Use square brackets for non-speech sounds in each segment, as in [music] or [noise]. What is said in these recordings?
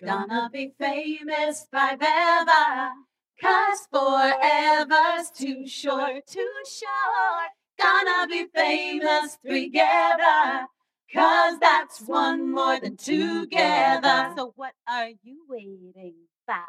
Gonna be famous forever. Cause forever's too short, too short. Gonna be famous together. Cause that's one more than together. So what are you waiting for?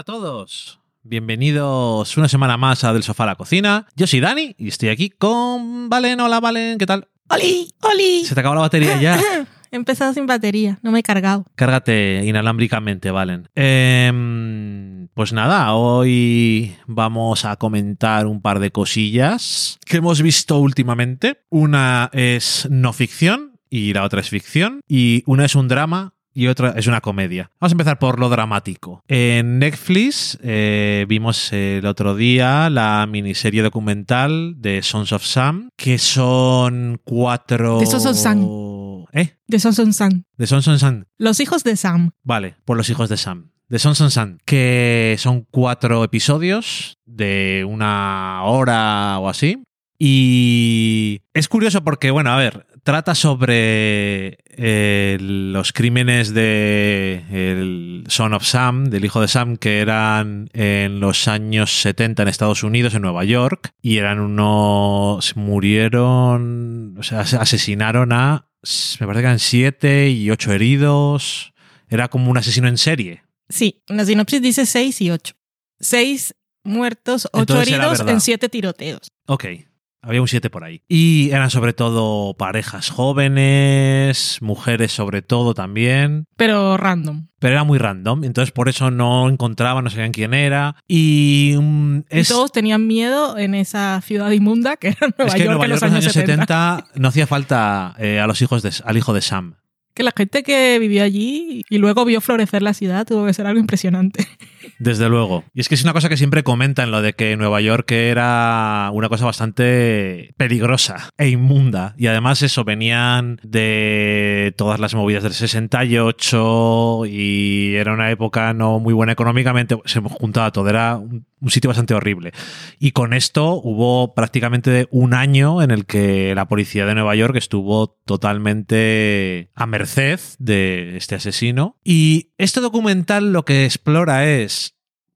Hola a todos. Bienvenidos una semana más a Del Sofá a la Cocina. Yo soy Dani y estoy aquí con Valen. Hola, Valen. ¿Qué tal? ¡Oli! ¡Oli! ¿Se te acabó la batería ya? [laughs] He empezado sin batería, no me he cargado. Cárgate inalámbricamente, Valen. Em, pues nada, hoy vamos a comentar un par de cosillas que hemos visto últimamente. Una es no ficción y la otra es ficción. Y una es un drama y otra es una comedia. Vamos a empezar por lo dramático. En Netflix eh, vimos el otro día la miniserie documental de Sons of Sam, que son cuatro... De Sons of Sam. ¿Eh? De Son Son Sam. De Sons of Sam. Los hijos de Sam. Vale, por los hijos de Sam. De Sons of Sam, que son cuatro episodios de una hora o así. Y es curioso porque, bueno, a ver, trata sobre eh, los crímenes de el Son of Sam, del hijo de Sam, que eran en los años 70 en Estados Unidos, en Nueva York, y eran unos. murieron. O sea, asesinaron a. Me parece que eran siete y ocho heridos. Era como un asesino en serie. Sí, en la sinopsis dice 6 y 8. 6 muertos, 8 Entonces era heridos en 7 tiroteos. Ok. Había un 7 por ahí. Y eran sobre todo parejas jóvenes, mujeres sobre todo también. Pero random. Pero era muy random, entonces por eso no encontraban, no sabían quién era. Y mm, Y todos tenían miedo en esa ciudad inmunda que era Nueva es que en York Nueva en York los en los años 70. no hacía falta eh, a los hijos de, al hijo de Sam. Que la gente que vivió allí y luego vio florecer la ciudad tuvo que ser algo impresionante. Desde luego. Y es que es una cosa que siempre comentan, lo de que Nueva York era una cosa bastante peligrosa e inmunda. Y además eso, venían de todas las movidas del 68 y era una época no muy buena económicamente. Se juntaba todo, era un, un sitio bastante horrible. Y con esto hubo prácticamente un año en el que la policía de Nueva York estuvo totalmente a merced de este asesino. Y este documental lo que explora es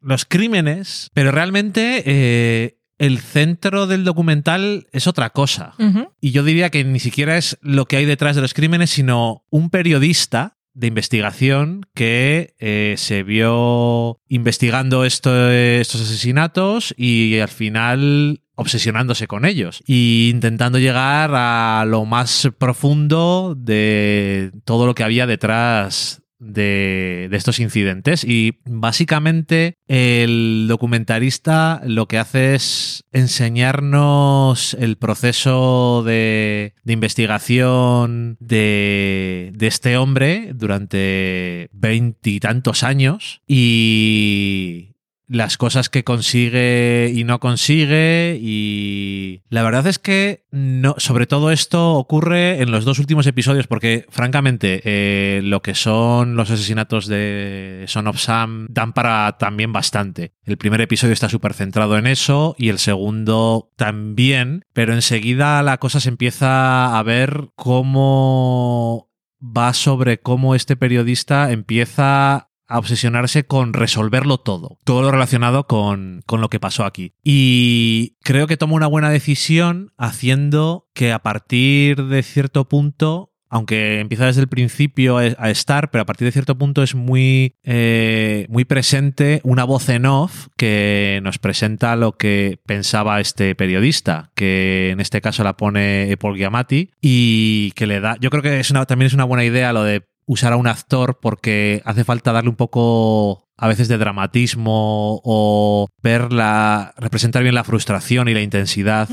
los crímenes, pero realmente eh, el centro del documental es otra cosa. Y yo diría que ni siquiera es lo que hay detrás de los crímenes, sino un periodista de investigación que eh, se vio investigando esto- estos asesinatos y al final obsesionándose con ellos e intentando llegar a lo más profundo de todo lo que había detrás de, estos incidentes. Y básicamente el documentarista lo que hace es enseñarnos el proceso de, de investigación de, de este hombre durante veintitantos años y las cosas que consigue y no consigue y la verdad es que no sobre todo esto ocurre en los dos últimos episodios porque francamente eh, lo que son los asesinatos de Son of Sam dan para también bastante. El primer episodio está súper centrado en eso y el segundo también pero enseguida la cosa se empieza a ver cómo va sobre cómo este periodista empieza a obsesionarse con resolverlo todo, todo lo relacionado con, con lo que pasó aquí. Y creo que toma una buena decisión haciendo que a partir de cierto punto aunque empieza desde el principio a estar, pero a partir de cierto punto es muy, eh, muy presente una voz en off que nos presenta lo que pensaba este periodista, que en este caso la pone Paul Giamatti, y que le da, yo creo que también es una buena idea lo de usar a un actor porque hace falta darle un poco a veces de dramatismo o ver la, representar bien la frustración y la intensidad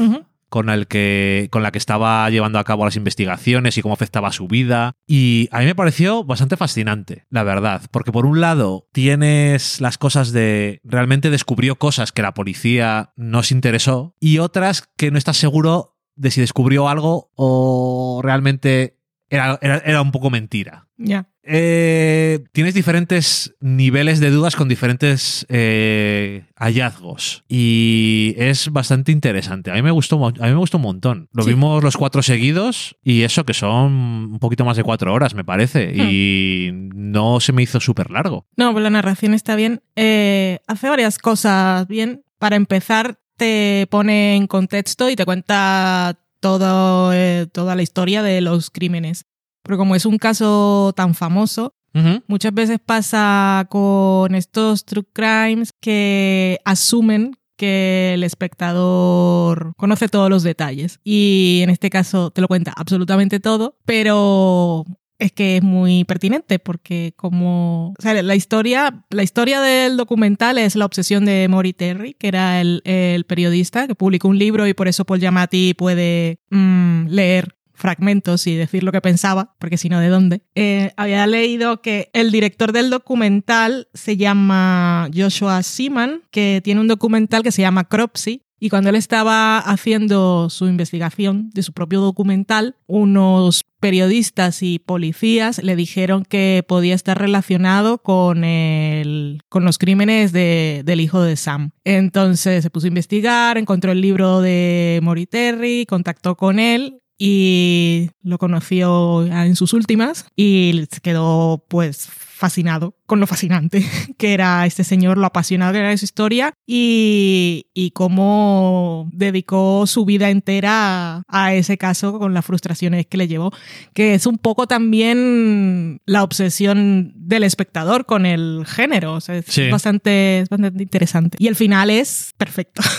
con el que con la que estaba llevando a cabo las investigaciones y cómo afectaba su vida. Y a mí me pareció bastante fascinante, la verdad, porque por un lado tienes las cosas de realmente descubrió cosas que la policía no se interesó y otras que no estás seguro de si descubrió algo o realmente era, era, era un poco mentira. Ya. Eh, tienes diferentes niveles de dudas con diferentes eh, hallazgos y es bastante interesante. A mí me gustó, a mí me gustó un montón. Lo Sí. vimos los cuatro seguidos y eso que son un poquito más de cuatro horas, me parece, y no se me hizo súper largo. No, pues la narración está bien. Eh, hace varias cosas bien. Para empezar, te pone en contexto y te cuenta todo, eh, toda la historia de los crímenes. Pero como es un caso tan famoso, muchas veces pasa con estos true crimes que asumen que el espectador conoce todos los detalles. Y en este caso te lo cuenta absolutamente todo, pero es que es muy pertinente porque como la historia la historia del documental es la obsesión de Maury Terry que era el, el periodista que publicó un libro y por eso Paul Giamatti puede mm, leer fragmentos y decir lo que pensaba, porque si no, ¿de dónde? Eh, había leído que el director del documental se llama Joshua Seaman, que tiene un documental que se llama Cropsy, y cuando él estaba haciendo su investigación de su propio documental, unos periodistas y policías le dijeron que podía estar relacionado con, el, con los crímenes de- del hijo de Sam. Entonces se puso a investigar, encontró el libro de Maury Terry, contactó con él y lo conoció en sus últimas y se quedó pues fascinado con lo fascinante [laughs] que era este señor, lo apasionado que era de su historia y, y cómo dedicó su vida entera a, ese caso con las frustraciones que le llevó, que es un poco también la obsesión del espectador con el género, o sea, es, Sí. bastante, es bastante interesante. Y el final es perfecto. [laughs]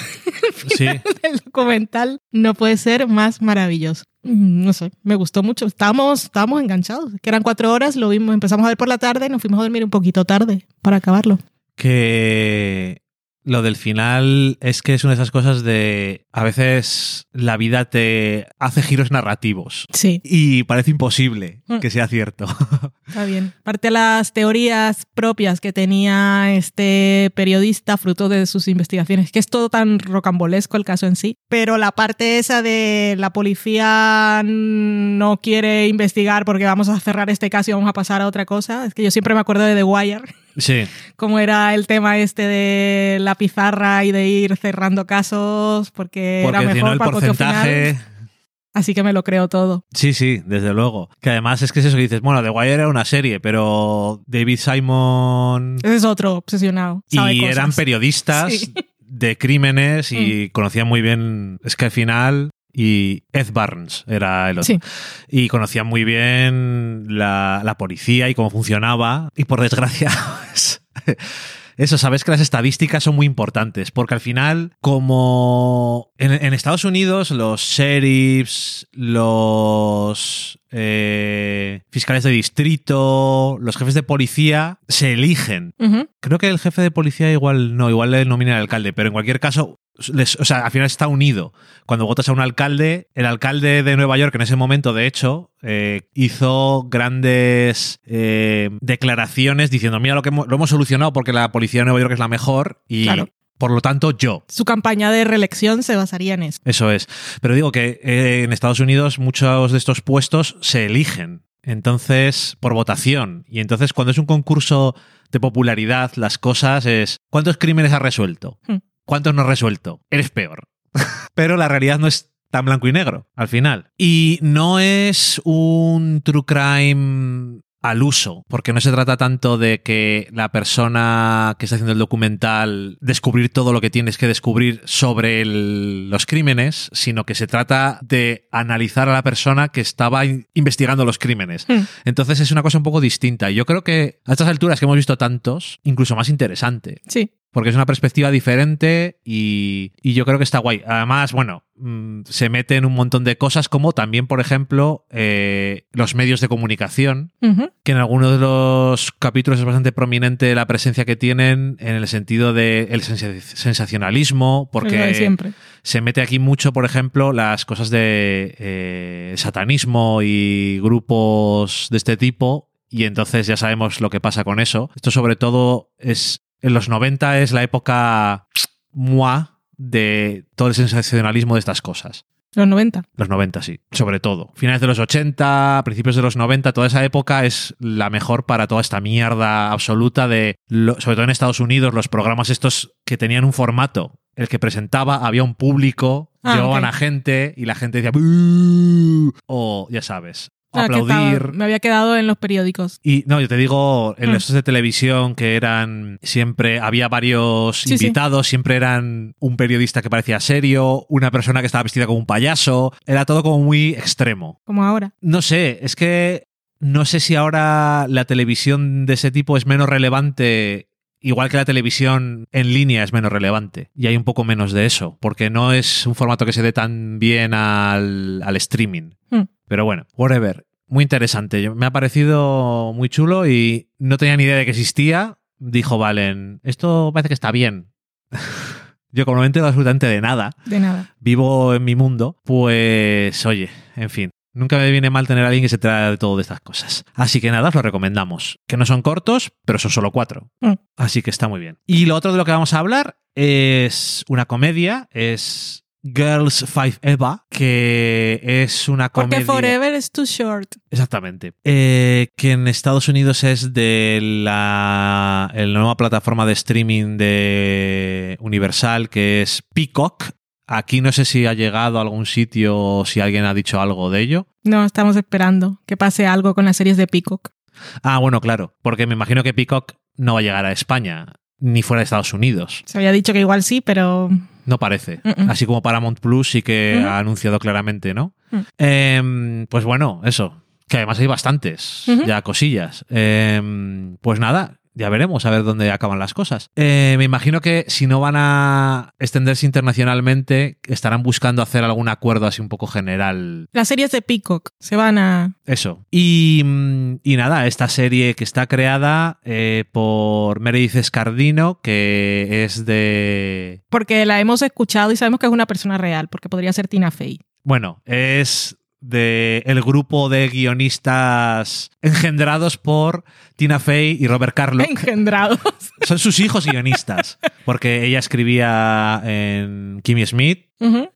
Sí. el documental no puede ser más maravilloso. Mm, No sé, me gustó mucho. Estábamos, estábamos enganchados. Que eran cuatro horas, lo vimos, empezamos a ver por la tarde y nos fuimos a dormir un poquito tarde para acabarlo. que lo del final es que es una de esas cosas de a veces la vida te hace giros narrativos Sí, y parece imposible Mm. que sea cierto. [laughs] está bien. Parte de las teorías propias que tenía este periodista, fruto de sus investigaciones, que es todo tan rocambolesco el caso en sí, pero la parte esa de la policía no quiere investigar porque vamos a cerrar este caso y vamos a pasar a otra cosa, es que yo siempre me acuerdo de The Wire. Sí, como era el tema este de la pizarra y de ir cerrando casos porque, porque era mejor el para el porcentaje... final. Así que me lo creo todo. Sí, sí, desde luego. Que además es que es eso que dices, bueno, The Wire era una serie, pero David Simon Ese es otro obsesionado. sabe y cosas. eran periodistas Sí. de crímenes Mm. y conocían muy bien, es que al final y Ed Barnes era el otro. Sí. Y conocían muy bien la, la policía y cómo funcionaba. Y por desgracia, [laughs] pues, eso, sabes que las estadísticas son muy importantes, porque al final, como en, en Estados Unidos, los sheriffs, los eh, fiscales de distrito, los jefes de policía, se eligen. Creo que el jefe de policía igual no, igual le nomina al alcalde, pero en cualquier caso, les- o sea, al final está unido. Cuando votas a un alcalde, el alcalde de Nueva York en ese momento, de hecho, eh, hizo grandes eh, declaraciones diciendo, mira lo que hemos, lo hemos solucionado porque la policía de Nueva York es la mejor y Claro. por lo tanto yo. Su campaña de reelección se basaría en eso. Eso es. Pero digo que eh, en Estados Unidos muchos de estos puestos se eligen. Entonces, por votación. Y entonces, cuando es un concurso de popularidad, las cosas es ¿cuántos crímenes has resuelto? Hmm. ¿Cuántos no has resuelto? Eres peor. [laughs] Pero la realidad no es tan blanco y negro al final. Y no es un true crime al uso, porque no se trata tanto de que la persona que está haciendo el documental descubrir todo lo que tienes que descubrir sobre el- los crímenes, sino que se trata de analizar a la persona que estaba in- investigando los crímenes. Hmm. Entonces es una cosa un poco distinta. Y Yo creo que a estas alturas que hemos visto tantos, incluso más interesante. Sí. Porque es una perspectiva diferente y, y yo creo que está guay. Además, bueno, mm, se mete en un montón de cosas como también, por ejemplo, eh, los medios de comunicación, que en algunos de los capítulos es bastante prominente la presencia que tienen en el sentido del el sensacionalismo, de porque siempre. se mete aquí mucho, por ejemplo, las cosas de eh, satanismo y grupos de este tipo, y entonces ya sabemos lo que pasa con eso. Esto sobre todo es, en los 90 es la época moi de todo el sensacionalismo de estas cosas. Los 90. Los 90, sí, sobre todo. Finales de los 80, principios de los 90, toda esa época es la mejor para toda esta mierda absoluta de, lo- sobre todo en Estados Unidos, los programas estos que tenían un formato. El que presentaba, había un público, Ah, llevaban a gente y la gente decía o ya sabes, Ah, estaba- aplaudir. me había quedado en los periódicos. Y no, yo te digo, en Mm. estos de televisión que eran siempre, había varios Sí, sí. invitados, siempre eran un periodista que parecía serio, una persona que estaba vestida como un payaso, era todo como muy extremo. Como ahora. No sé, es que no sé si ahora la televisión de ese tipo es menos relevante. Igual que la televisión en línea es menos relevante. Y hay un poco menos de eso. Porque no es un formato que se dé tan bien al, al streaming. Hmm. Pero bueno, whatever. Muy interesante. Me ha parecido muy chulo y no tenía ni idea de que existía. Dijo Valen, esto parece que está bien. [laughs] Yo como no me entero absolutamente de nada, De nada. vivo en mi mundo, pues oye, en fin. Nunca me viene mal tener a alguien que se traiga de todo de estas cosas. Así que nada, os lo recomendamos. Que no son cortos, pero son solo cuatro. Mm. Así que está muy bien. Y lo otro de lo que vamos a hablar es una comedia, es Girls Five Eva, que es una Porque comedia... Forever is too short. Exactamente. Eh, que en Estados Unidos es de la, la nueva plataforma de streaming de Universal, que es Peacock. Aquí no sé si ha llegado a algún sitio o si alguien ha dicho algo de ello. No, estamos esperando que pase algo con las series de Peacock. Ah, bueno, claro, porque me imagino que Peacock no va a llegar a España, ni fuera de Estados Unidos. Se había dicho que igual sí, pero No parece. Así como Paramount Plus sí que Ujú. ha anunciado claramente, ¿no? Mm. Em, pues bueno, eso. Que además hay bastantes, Ujú. ya cosillas. Em, pues nada, ya veremos a ver dónde acaban las cosas. Eh, me imagino que si no van a extenderse internacionalmente, estarán buscando hacer algún acuerdo así un poco general. las series de Peacock se van a... Eso. Y, mm, y nada, esta serie que está creada eh, por Meredith Escardino, que es de Porque la hemos escuchado y sabemos que es una persona real, porque podría ser Tina Fey. Bueno, es de el grupo de guionistas engendrados por Tina Fey y Robert Carlock. Engendrados. [laughs] Son sus hijos guionistas, porque ella escribía en Kimmy Smith,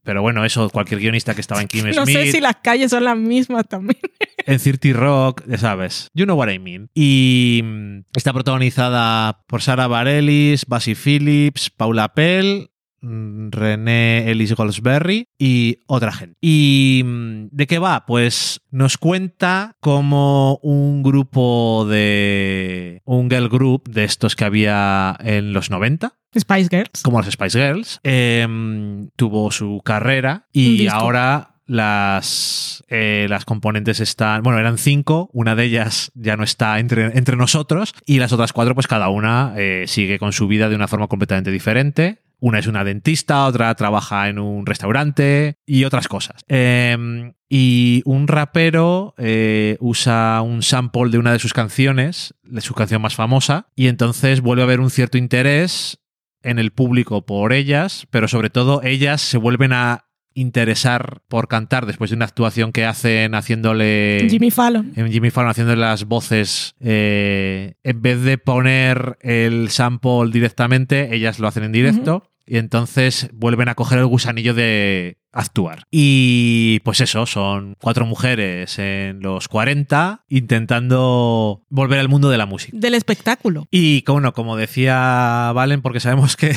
pero bueno, eso cualquier guionista que estaba en Kimmy No Smith, sé si las calles son las mismas también. [laughs] en 30 Rock, ya sabes. You know what I mean. Y mm, está protagonizada por Sara Bareilles, Basie Phillips, Paula Pell, René Ellis Goldsberry y otra gente. ¿Y mm, de qué va? Pues nos cuenta como un grupo de... un girl group de estos que había en los 90 Spice Girls. como las Spice Girls, em, tuvo su carrera y ahora las, eh, las componentes están, bueno, eran cinco, una de ellas ya no está entre, entre nosotros y las otras cuatro, pues cada una eh, sigue con su vida de una forma completamente diferente. Una es una dentista, otra trabaja en un restaurante y otras cosas. Em, y un rapero eh, usa un sample de una de sus canciones, de su canción más famosa, y entonces vuelve a haber un cierto interés en el público por ellas, pero sobre todo ellas se vuelven a interesar por cantar después de una actuación que hacen haciéndole Jimmy Fallon. en Jimmy Fallon haciendo las voces eh, en vez de poner el sample directamente ellas lo hacen en directo y entonces vuelven a coger el gusanillo de actuar y pues eso son cuatro mujeres en los 40 intentando volver al mundo de la música Del espectáculo. y como, como decía Valen, porque sabemos que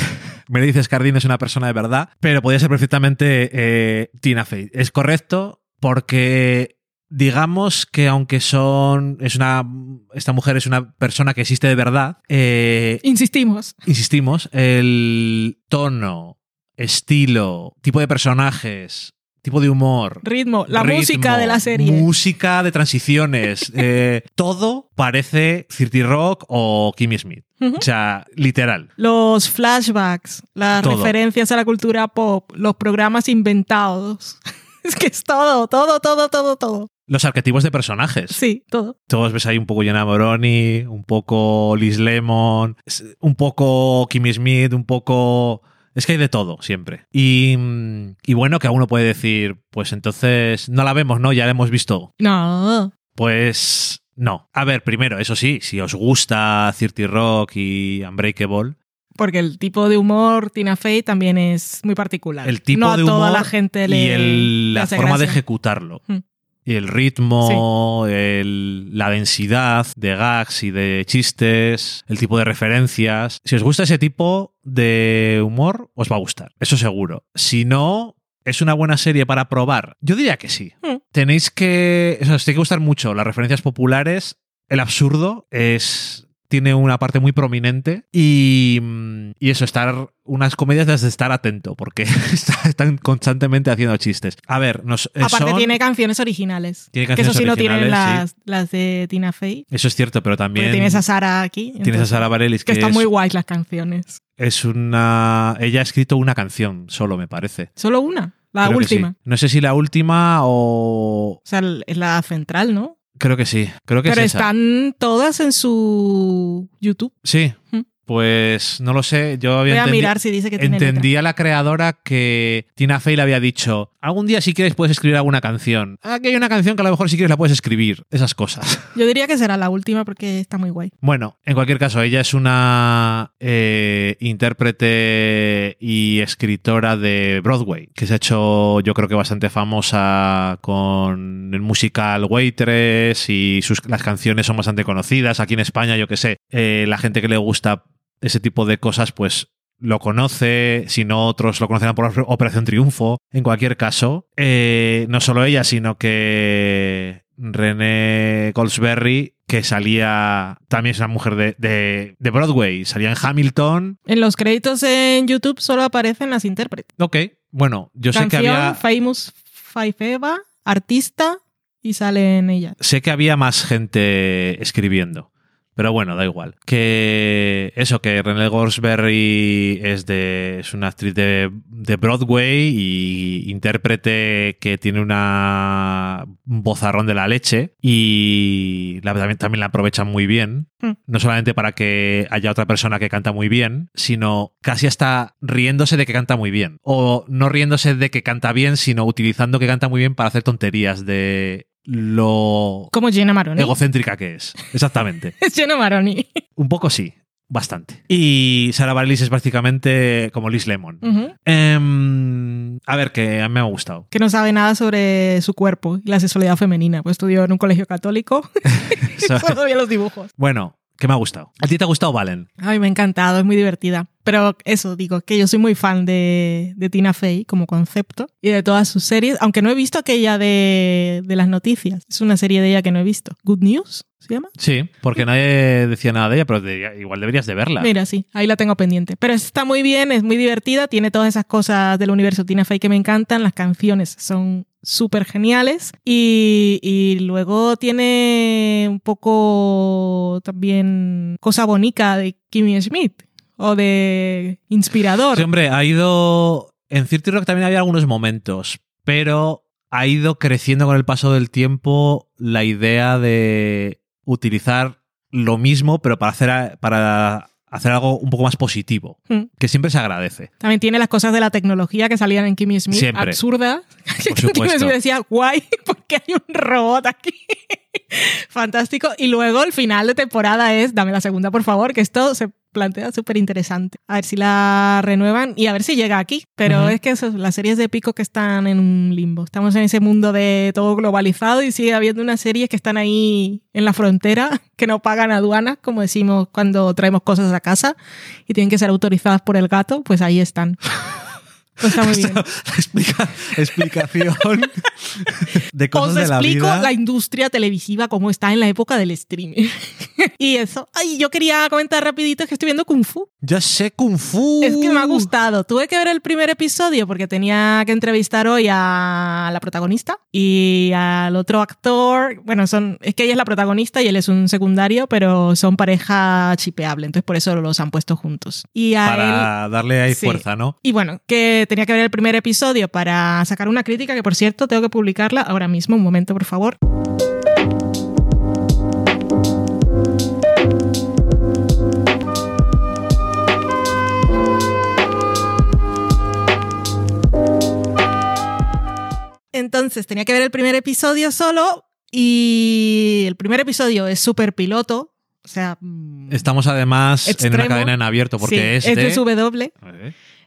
Meredith Escardino es una persona de verdad, pero podría ser perfectamente eh, Tina Fey. Es correcto porque digamos que aunque son es una esta mujer es una persona que existe de verdad, eh, Insistimos. insistimos, el tono, estilo, tipo de personajes tipo de humor. Ritmo, la ritmo, música de la serie. Música de transiciones. [laughs] eh, todo parece Cirti Rock o Kimmy Smith. O sea, literal. Los flashbacks, las Todo. referencias a la cultura pop, los programas inventados. [laughs] Es que es todo, todo, todo, todo, todo. Los arquetipos de personajes. Sí, todo. Todos ves ahí un poco Jenna Moroni, un poco Liz Lemon, un poco Kimmy Smith, un poco... Es que hay de todo siempre. Y, y bueno, que uno puede decir, pues entonces no la vemos, ¿no? Ya la hemos visto. No. Pues no. A ver, primero, eso sí, si os gusta Cirti Rock y Unbreakable, Porque el tipo de humor Tina Fey también es muy particular. el tipo no a de toda humor la gente le y el- le la hace forma de ejecutarlo. Mm. El ritmo, el- la densidad de gags y de chistes, el tipo de referencias. Si os gusta ese tipo de humor, os va a gustar. Eso seguro. Si no, ¿es una buena serie para probar? Yo diría que sí. Mm. Tenéis que. O sea, os tiene que gustar mucho las referencias populares. El absurdo es. Tiene una parte muy prominente y, mm, y eso, estar unas comedias desde estar atento, porque [laughs] está- están constantemente haciendo chistes. A ver, nos, eh, Aparte son- tiene canciones originales. Tiene que canciones eso sí no tienen las, las de Tina Fey. Eso es cierto, pero también Porque tienes a Sara aquí. tienes a Sara Bareilles, Que que, están es, muy guays las canciones. es una... Ella ha escrito una canción solo, me parece. Solo una, la Creo que sí. última. No sé si la última o... O sea, es la central, ¿no? Creo que sí, creo que Pero es esa. están todas en su YouTube. Sí, Mm. pues no lo sé, yo había Voy a mirar si dice que tiene letra. Entendía la creadora que Tina Fey le había dicho, algún día si quieres puedes escribir alguna canción. Aquí hay una canción que a lo mejor si quieres la puedes escribir. Esas cosas. [laughs] Yo diría que será la última porque está muy guay. Bueno, en cualquier caso, ella es una eh, intérprete y escritora de Broadway, que se ha hecho yo creo que bastante famosa con el musical Waitress y sus, las canciones son bastante conocidas. Aquí en España, yo que sé, eh, la gente que le gusta ese tipo de cosas, pues lo conoce, si no otros lo conocerán por Operación Triunfo. En cualquier caso, eh, no solo ella, sino que René Goldsberry, que salía, también es una mujer de, de, de Broadway, salía en Hamilton. En los créditos en YouTube solo aparecen las intérpretes. Ok, bueno, yo sé que había... Famous Five Eva, artista, y sale en ella. Sé que había más gente escribiendo. Pero bueno, da igual. Que eso, que René Goldsberry es de. es una actriz de, de Broadway y intérprete que tiene una un vozarrón de la leche. Y la, también, también la aprovechan muy bien. Hmm. No solamente para que haya otra persona que canta muy bien, sino casi hasta riéndose de que canta muy bien. O no riéndose de que canta bien, sino utilizando que canta muy bien para hacer tonterías de lo Como Maroni. egocéntrica que es. Exactamente. [laughs] Es Jenna Maroni. Un poco sí. Bastante. Y Sarah Bareilles es prácticamente como Liz Lemon. Em, a ver, que a mí me ha gustado. Que no sabe nada sobre su cuerpo y la sexualidad femenina. Pues estudió en un colegio católico. [laughs] [laughs] ¿Sabes? Solo veía los dibujos. bueno, que me ha gustado. ¿A ti te ha gustado Valen? Ay, me ha encantado, es muy divertida. Pero eso, digo, que yo soy muy fan de, de Tina Fey como concepto y de todas sus series, aunque no he visto aquella de, de las noticias. Es una serie de ella que no he visto. Good News, ¿se llama? Sí, porque nadie decía nada de ella, pero de- igual deberías de verla. Mira, sí, ahí la tengo pendiente. Pero está muy bien, es muy divertida, tiene todas esas cosas del universo Tina Fey que me encantan, las canciones son súper geniales y, y luego tiene un poco también cosa bonita de Kimmy Schmidt o de inspirador. Sí, hombre, ha ido. En Cirti Rock también había algunos momentos, pero ha ido creciendo con el paso del tiempo la idea de utilizar lo mismo, pero para hacer, para hacer algo un poco más positivo, Mm. que siempre se agradece. También tiene las cosas de la tecnología que salían en Kimmy Smith, Siempre. absurdas. Por [laughs] Kimmy. Smith decía, guay, [laughs] porque hay un robot aquí. Fantástico. Y luego el final de temporada es, dame la segunda, por favor, que esto se plantea súper interesante. A ver si la renuevan y a ver si llega aquí. Pero es que eso, las series de Pico que están en un limbo. Estamos en ese mundo de todo globalizado y sigue habiendo unas series que están ahí en la frontera, [laughs] que no pagan aduanas, como decimos cuando traemos cosas a casa y tienen que ser autorizadas por el gato, pues ahí están. [laughs] [laughs] Está muy bien. La explica- explicación [laughs] de cosas Os de la explico vida. la industria televisiva como está en la época del streaming. [laughs] y eso. Ay, yo quería comentar rapidito que estoy viendo Kung Fu. Ya sé Kung Fu. Es que me ha gustado. Tuve que ver el primer episodio porque tenía que entrevistar hoy a la protagonista y al otro actor. Bueno, son es que ella es la protagonista y él es un secundario, pero son pareja chipeable, entonces por eso los han puesto juntos. Y a él Para darle ahí Sí. fuerza, ¿no? y bueno, que tenía que ver el primer episodio para sacar una crítica, que por cierto tengo que publicarla ahora mismo. Un momento, por favor. Entonces tenía que ver el primer episodio solo y el primer episodio es súper piloto. O sea, mm, Estamos además en una cadena en abierto porque sí, es, es de... de SW.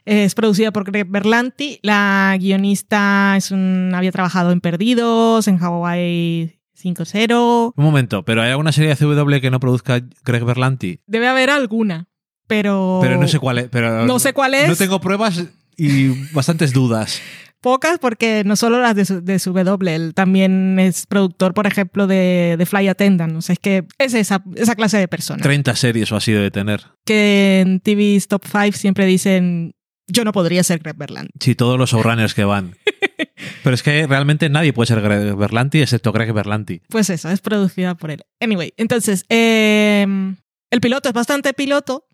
Es producida por Greg Berlanti. La guionista es un, había trabajado en Perdidos, en Hawaii 5.0. Un momento, pero ¿hay alguna serie de CW que no produzca Greg Berlanti? Debe haber alguna, pero, Pero no sé cuál es. Pero No sé cuál es. No tengo pruebas y bastantes dudas. pocas porque no solo las de, su- de él también es productor, por ejemplo, de, de Fly Attendant. O sea, es que es esa, esa clase de persona. 30 series o así debe tener. Que en TV's Top 5 siempre dicen, yo no podría ser Greg Berlanti. Sí, todos los showrunners que van. [laughs] Pero es que realmente nadie puede ser Greg Berlanti excepto Greg Berlanti. Pues eso, es producida por él. Anyway, entonces, eh, el piloto es bastante piloto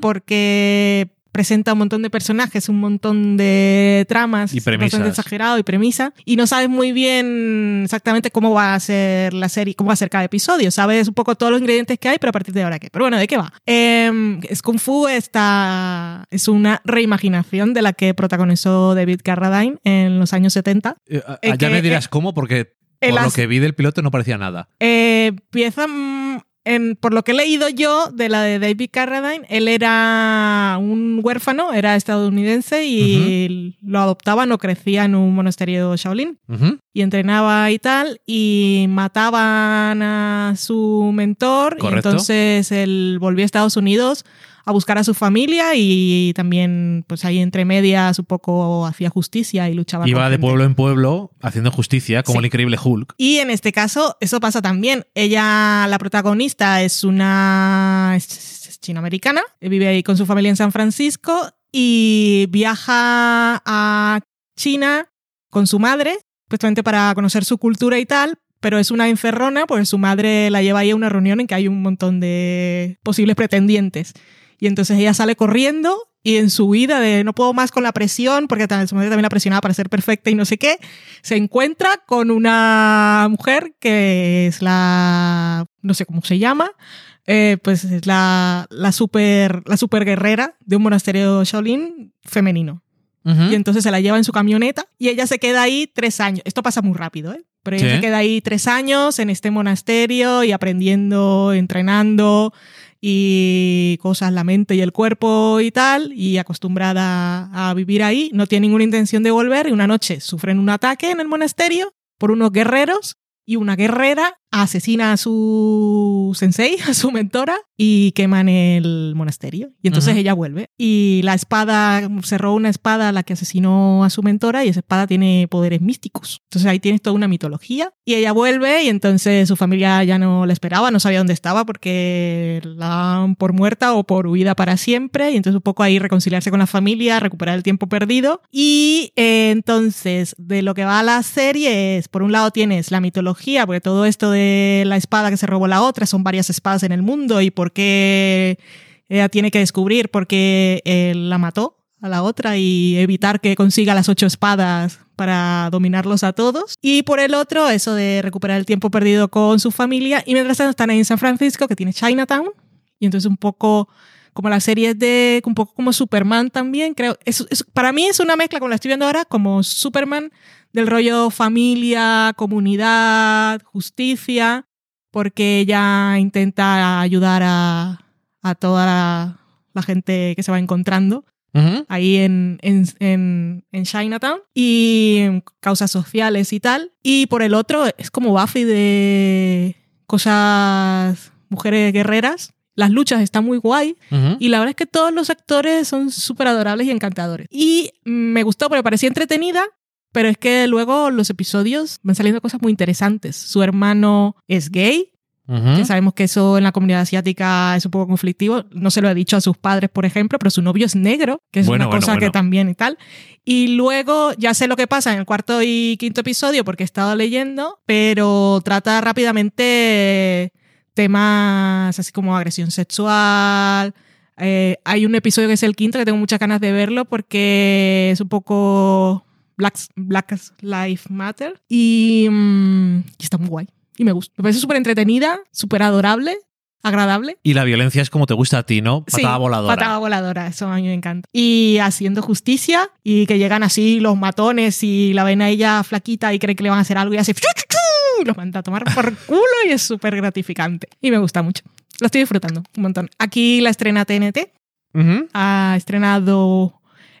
porque presenta un montón de personajes, un montón de tramas, Y premisas. bastante exagerado y premisa, y no sabes muy bien exactamente cómo va a ser la serie, cómo va a ser cada episodio. Sabes un poco todos los ingredientes que hay, pero a partir de ahora qué. Pero bueno, ¿de qué va? Eh, es Kung Fu está, es una reimaginación de la que protagonizó David Carradine en los años 70. Eh, Eh, ya que- me dirás cómo, porque por lo que vi del piloto no parecía nada. Eh, empieza, mm, en, por lo que he leído yo de la de David Carradine, él era un huérfano, era estadounidense y lo adoptaban o crecía en un monasterio Shaolin. Y entrenaba y tal y mataban a su mentor y Correcto. entonces él volvió a Estados Unidos a buscar a su familia y también pues ahí entre medias un poco hacía justicia y luchaba Iba con de gente. pueblo en pueblo haciendo justicia, como Sí. el increíble Hulk. Y en este caso, eso pasa también. Ella, la protagonista, es una es, chinoamericana, vive ahí con su familia en San Francisco y viaja a China con su madre, justamente para conocer su cultura y tal. Pero es una encerrona, pues su madre la lleva ahí a una reunión en que hay un montón de posibles pretendientes. Y entonces ella sale corriendo y en su vida de no puedo más con la presión, porque también, su madre también la presionaba para ser perfecta y no sé qué, se encuentra con una mujer que es la, no sé cómo se llama, eh, pues es la, la, super, la super guerrera de un monasterio Shaolin femenino. Ujú. Y entonces se la lleva en su camioneta y ella se queda ahí tres años. Esto pasa muy rápido, ¿eh? Pero ella Sí. se queda ahí tres años en este monasterio y aprendiendo, entrenando y cosas, la mente y el cuerpo y tal, y acostumbrada a vivir ahí. No tiene ninguna intención de volver y una noche sufren un ataque en el monasterio por unos guerreros y una guerrera asesina a su sensei, [laughs] a su mentora, y queman el monasterio. Y entonces ella vuelve. Y la espada, se robó una espada a la que asesinó a su mentora, y esa espada tiene poderes místicos. Entonces ahí tienes toda una mitología. Y ella vuelve, y entonces su familia ya no la esperaba, no sabía dónde estaba porque la dan por muerta o por huida para siempre. Y entonces un poco ahí reconciliarse con la familia, recuperar el tiempo perdido. Y eh, entonces, de lo que va a la serie es, por un lado tienes la mitología, porque todo esto de la espada que se robó la otra, son varias espadas en el mundo y por qué ella tiene que descubrir por qué él la mató a la otra y evitar que consiga las ocho espadas para dominarlos a todos. Y por el otro, eso de recuperar el tiempo perdido con su familia. Y mientras tanto están ahí en San Francisco, que tiene Chinatown. Y entonces un poco como la serie de, un poco como Superman también, creo. Es, es- para mí es una mezcla, como la estoy viendo ahora, como Superman del rollo familia, comunidad, justicia, porque ella intenta ayudar a, a toda la, la gente que se va encontrando ahí en, en, en, en Chinatown y causas sociales y tal. Y por el otro es como Buffy de cosas, mujeres guerreras. Las luchas están muy guay y la verdad es que todos los actores son súper adorables y encantadores. Y me gustó porque parecía entretenida, pero es que luego los episodios van saliendo cosas muy interesantes. Su hermano es gay, que sabemos que eso en la comunidad asiática es un poco conflictivo. No se lo ha dicho a sus padres, por ejemplo, pero su novio es negro, que es Bueno, una bueno, cosa bueno. que también y tal. Y luego ya sé lo que pasa en el cuarto y quinto episodio porque he estado leyendo, pero trata rápidamente temas así como agresión sexual. Eh, hay un episodio que es el quinto que tengo muchas ganas de verlo porque es un poco Black, Black Lives Matter y, mm, y está muy guay. Y me gusta. Me parece súper entretenida, súper adorable, agradable. Y la violencia es como te gusta a ti, ¿no? Patada Sí, voladora. Patada voladora, eso a mí me encanta. Y haciendo justicia y que llegan así los matones y la ven a ella flaquita y creen que le van a hacer algo y hace. Y los manda a tomar por [laughs] culo y es súper gratificante. Y me gusta mucho. Lo estoy disfrutando un montón. Aquí la estrena TNT. Ujú. Ha estrenado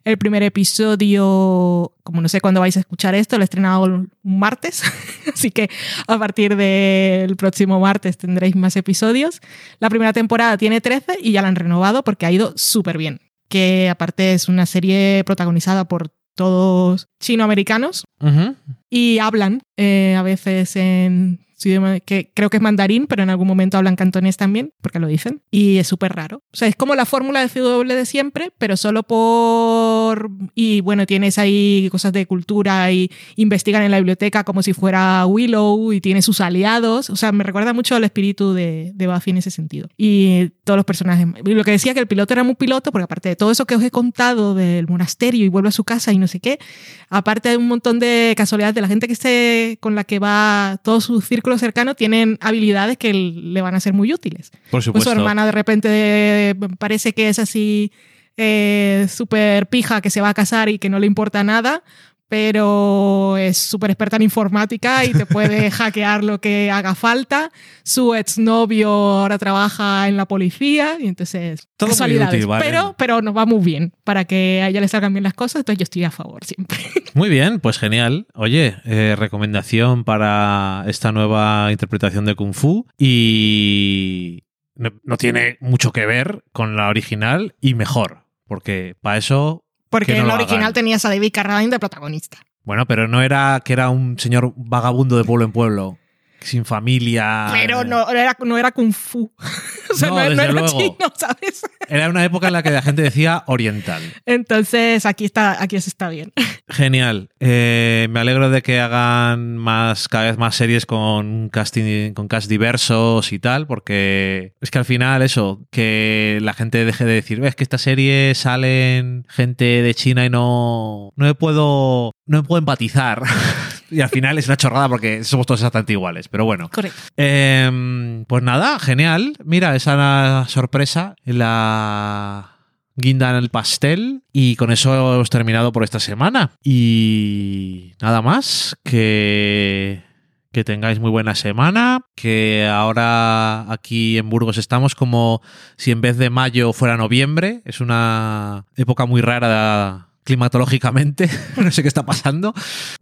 el primer episodio, como no sé cuándo vais a escuchar esto, lo he estrenado un martes, [laughs] así que a partir del próximo martes tendréis más episodios. La primera temporada tiene 13 y ya la han renovado porque ha ido súper bien, que aparte es una serie protagonizada por todos chinoamericanos Ujú. Y hablan eh, a veces en su idioma, que creo que es mandarín, pero en algún momento hablan cantonés también, porque lo dicen, y es súper raro. O sea, es como la fórmula de CW de siempre, pero solo por... Y bueno, tienes ahí cosas de cultura y investigan en la biblioteca como si fuera Willow y tiene sus aliados. O sea, me recuerda mucho al espíritu de, de Buffy en ese sentido. Y todos los personajes. Y lo que decía que el piloto era muy piloto, porque aparte de todo eso que os he contado del monasterio y vuelve a su casa y no sé qué, aparte de un montón de casualidades de la gente que esté con la que va todo su círculo cercano tienen habilidades que le van a ser muy útiles. Por Pues supuesto. su hermana de repente eh, parece que es así eh, súper pija que se va a casar y que no le importa nada, pero es súper experta en informática y te puede [laughs] hackear lo que haga falta. Su exnovio ahora trabaja en la policía y entonces Todo casualidades. útil, vale. pero, pero nos va muy bien para que a ella le salgan bien las cosas, entonces yo estoy a favor siempre. [laughs] Muy bien, pues genial. Oye, eh, recomendación para esta nueva interpretación de Kung Fu y no, no tiene mucho que ver con la original y mejor, porque para eso, Porque no en la original hagan. tenías a David Carradine de protagonista. bueno, pero no era que era un señor vagabundo de pueblo en pueblo, sin familia. Pero no era, no era Kung Fu. [laughs] o sea, No, no, no desde era luego. chino, [laughs] ¿sabes? Era una época en la que la gente decía oriental. Entonces aquí está, aquí se está bien. [laughs] Genial. Eh, me alegro de que hagan más, cada vez más series con casting, con cast diversos y tal, porque es que al final eso, que la gente deje de decir, ves que esta serie salen gente de China y no, no me puedo, no me puedo empatizar. Y al final es una chorrada porque somos todos exactamente iguales. Pero bueno. Correcto. Eh, pues nada, genial. Mira, esa sorpresa, la guinda en el pastel. Y con eso hemos terminado por esta semana. Y nada más, que, que tengáis muy buena semana. Que ahora aquí en Burgos estamos como si en vez de mayo fuera noviembre. Es una época muy rara climatológicamente. [laughs] no sé qué está pasando.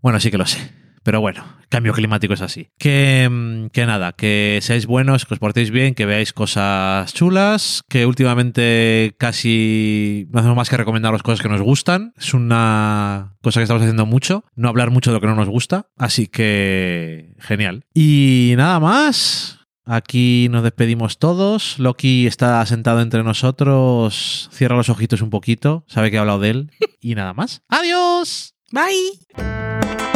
Bueno, sí que lo sé. Pero bueno, cambio climático es así. Que, mm, que nada, que seáis buenos, que os portéis bien, que veáis cosas chulas, que últimamente casi no hacemos más que recomendaros cosas que nos gustan. Es una cosa que estamos haciendo mucho, no hablar mucho de lo que no nos gusta. Así que genial. Y nada más. Aquí nos despedimos todos. Loki está sentado entre nosotros. Cierra los ojitos un poquito. Sabe que he hablado de él. Y nada más. ¡Adiós! Bye.